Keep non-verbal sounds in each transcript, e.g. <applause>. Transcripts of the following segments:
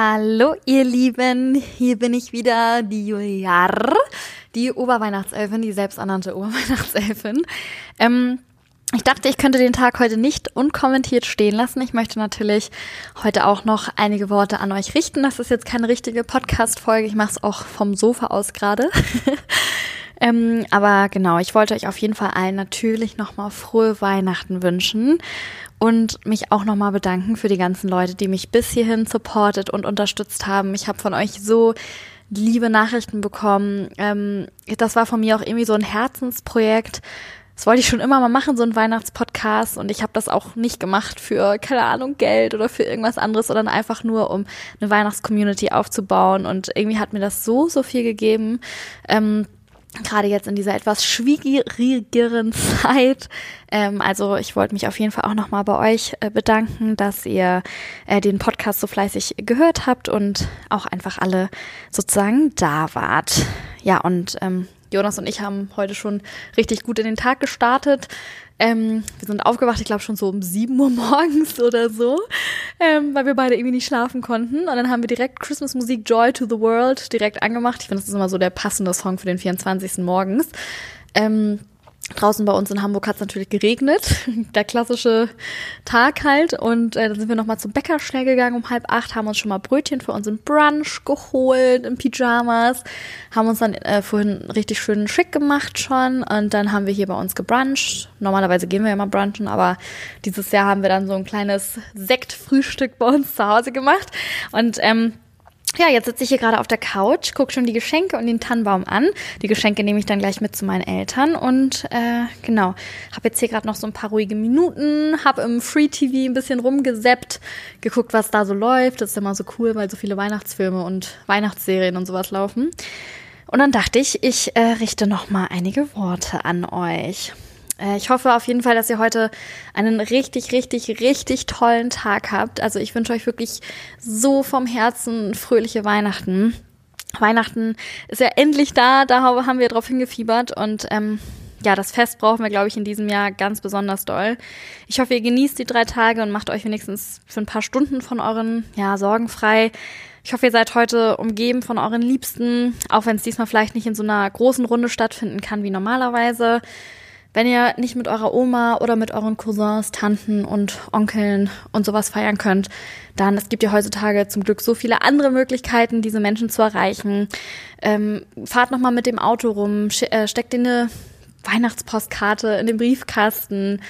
Hallo ihr Lieben, hier bin ich wieder, die Juliar, die Oberweihnachtselfin, die selbsternannte Oberweihnachtselfin. Ähm, ich dachte, ich könnte den Tag heute nicht unkommentiert stehen lassen. Ich möchte natürlich heute auch noch einige Worte an euch richten. Das ist jetzt keine richtige Podcast-Folge. Ich mache es auch vom Sofa aus gerade. <laughs> ähm, aber genau, ich wollte euch auf jeden Fall allen natürlich nochmal frohe Weihnachten wünschen und mich auch nochmal bedanken für die ganzen Leute, die mich bis hierhin supportet und unterstützt haben. Ich habe von euch so liebe Nachrichten bekommen. Ähm, das war von mir auch irgendwie so ein Herzensprojekt das wollte ich schon immer mal machen, so ein Weihnachtspodcast. Und ich habe das auch nicht gemacht für, keine Ahnung, Geld oder für irgendwas anderes, sondern einfach nur, um eine Weihnachtscommunity aufzubauen. Und irgendwie hat mir das so, so viel gegeben. Ähm, gerade jetzt in dieser etwas schwierigeren <laughs> Zeit. Ähm, also ich wollte mich auf jeden Fall auch nochmal bei euch äh, bedanken, dass ihr äh, den Podcast so fleißig gehört habt und auch einfach alle sozusagen da wart. Ja, und ähm, Jonas und ich haben heute schon richtig gut in den Tag gestartet. Ähm, wir sind aufgewacht, ich glaube schon so um 7 Uhr <laughs> morgens oder so, ähm, weil wir beide irgendwie nicht schlafen konnten. Und dann haben wir direkt Christmas Musik Joy to the World direkt angemacht. Ich finde, das ist immer so der passende Song für den 24. morgens. Ähm, Draußen bei uns in Hamburg hat es natürlich geregnet, <laughs> der klassische Tag halt. Und äh, dann sind wir nochmal zum Bäcker schnell gegangen um halb acht, haben uns schon mal Brötchen für unseren Brunch geholt in Pyjamas, haben uns dann äh, vorhin richtig schön schick gemacht schon und dann haben wir hier bei uns gebruncht. Normalerweise gehen wir ja mal brunchen, aber dieses Jahr haben wir dann so ein kleines Sektfrühstück bei uns zu Hause gemacht und ähm, ja, jetzt sitze ich hier gerade auf der Couch, gucke schon die Geschenke und den Tannenbaum an. Die Geschenke nehme ich dann gleich mit zu meinen Eltern und äh, genau, habe jetzt hier gerade noch so ein paar ruhige Minuten, habe im Free TV ein bisschen rumgeseppt, geguckt, was da so läuft. Das ist immer so cool, weil so viele Weihnachtsfilme und Weihnachtsserien und sowas laufen. Und dann dachte ich, ich äh, richte noch mal einige Worte an euch. Äh, ich hoffe auf jeden Fall, dass ihr heute einen richtig, richtig, richtig tollen Tag habt. Also ich wünsche euch wirklich so vom Herzen fröhliche Weihnachten. Weihnachten ist ja endlich da, da haben wir drauf hingefiebert und ähm, ja, das Fest brauchen wir, glaube ich, in diesem Jahr ganz besonders doll. Ich hoffe, ihr genießt die drei Tage und macht euch wenigstens für ein paar Stunden von euren ja, Sorgen frei. Ich hoffe, ihr seid heute umgeben von euren Liebsten, auch wenn es diesmal vielleicht nicht in so einer großen Runde stattfinden kann wie normalerweise. Wenn ihr nicht mit eurer Oma oder mit euren Cousins, Tanten und Onkeln und sowas feiern könnt, dann es gibt ja heutzutage zum Glück so viele andere Möglichkeiten, diese Menschen zu erreichen. Ähm, fahrt nochmal mit dem Auto rum, äh, steckt in eine Weihnachtspostkarte in den Briefkasten,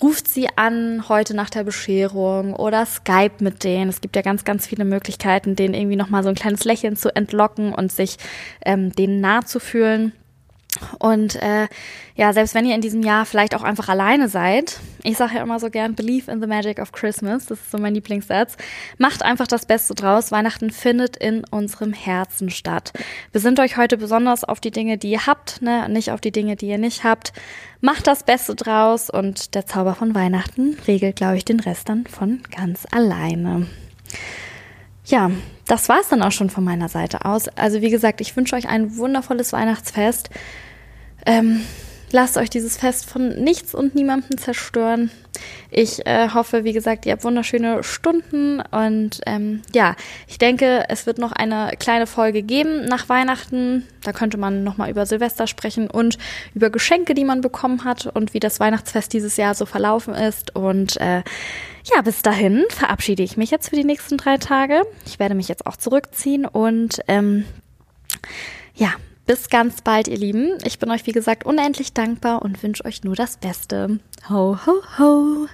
ruft sie an heute nach der Bescherung oder Skype mit denen. Es gibt ja ganz, ganz viele Möglichkeiten, denen irgendwie nochmal so ein kleines Lächeln zu entlocken und sich ähm, denen nahe zu fühlen. Und äh, ja, selbst wenn ihr in diesem Jahr vielleicht auch einfach alleine seid, ich sage ja immer so gern, believe in the magic of Christmas, das ist so mein Lieblingssatz, macht einfach das Beste draus. Weihnachten findet in unserem Herzen statt. Besinnt euch heute besonders auf die Dinge, die ihr habt, ne? nicht auf die Dinge, die ihr nicht habt. Macht das Beste draus und der Zauber von Weihnachten regelt, glaube ich, den Rest dann von ganz alleine. Ja, das war's dann auch schon von meiner Seite aus. Also wie gesagt, ich wünsche euch ein wundervolles Weihnachtsfest. Ähm, lasst euch dieses Fest von nichts und niemandem zerstören. Ich äh, hoffe, wie gesagt, ihr habt wunderschöne Stunden und ähm, ja, ich denke, es wird noch eine kleine Folge geben nach Weihnachten. Da könnte man nochmal über Silvester sprechen und über Geschenke, die man bekommen hat und wie das Weihnachtsfest dieses Jahr so verlaufen ist. Und äh, ja, bis dahin verabschiede ich mich jetzt für die nächsten drei Tage. Ich werde mich jetzt auch zurückziehen und ähm, ja, bis ganz bald, ihr Lieben. Ich bin euch, wie gesagt, unendlich dankbar und wünsche euch nur das Beste. Ho, ho, ho.